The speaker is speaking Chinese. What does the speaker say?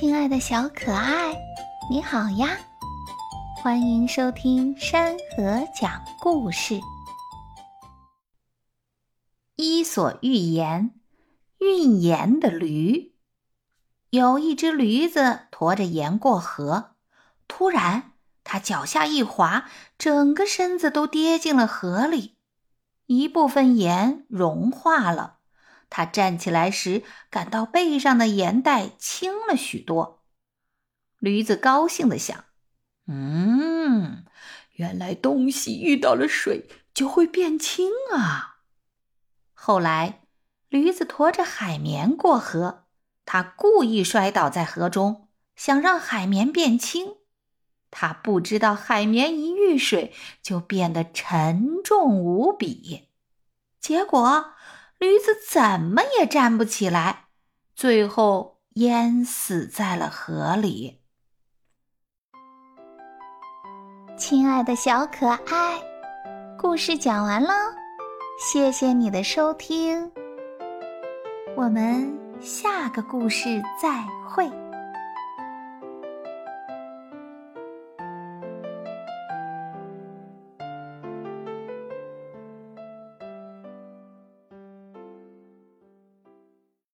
亲爱的小可爱，你好呀！欢迎收听山河讲故事。《伊索寓言》：运盐的驴。有一只驴子驮着盐过河，突然它脚下一滑，整个身子都跌进了河里，一部分盐融化了。他站起来时，感到背上的盐袋轻了许多。驴子高兴地想：“嗯，原来东西遇到了水就会变轻啊。”后来，驴子驮着海绵过河，他故意摔倒在河中，想让海绵变轻。他不知道，海绵一遇水就变得沉重无比，结果。驴子怎么也站不起来，最后淹死在了河里。亲爱的小可爱，故事讲完了，谢谢你的收听，我们下个故事再会。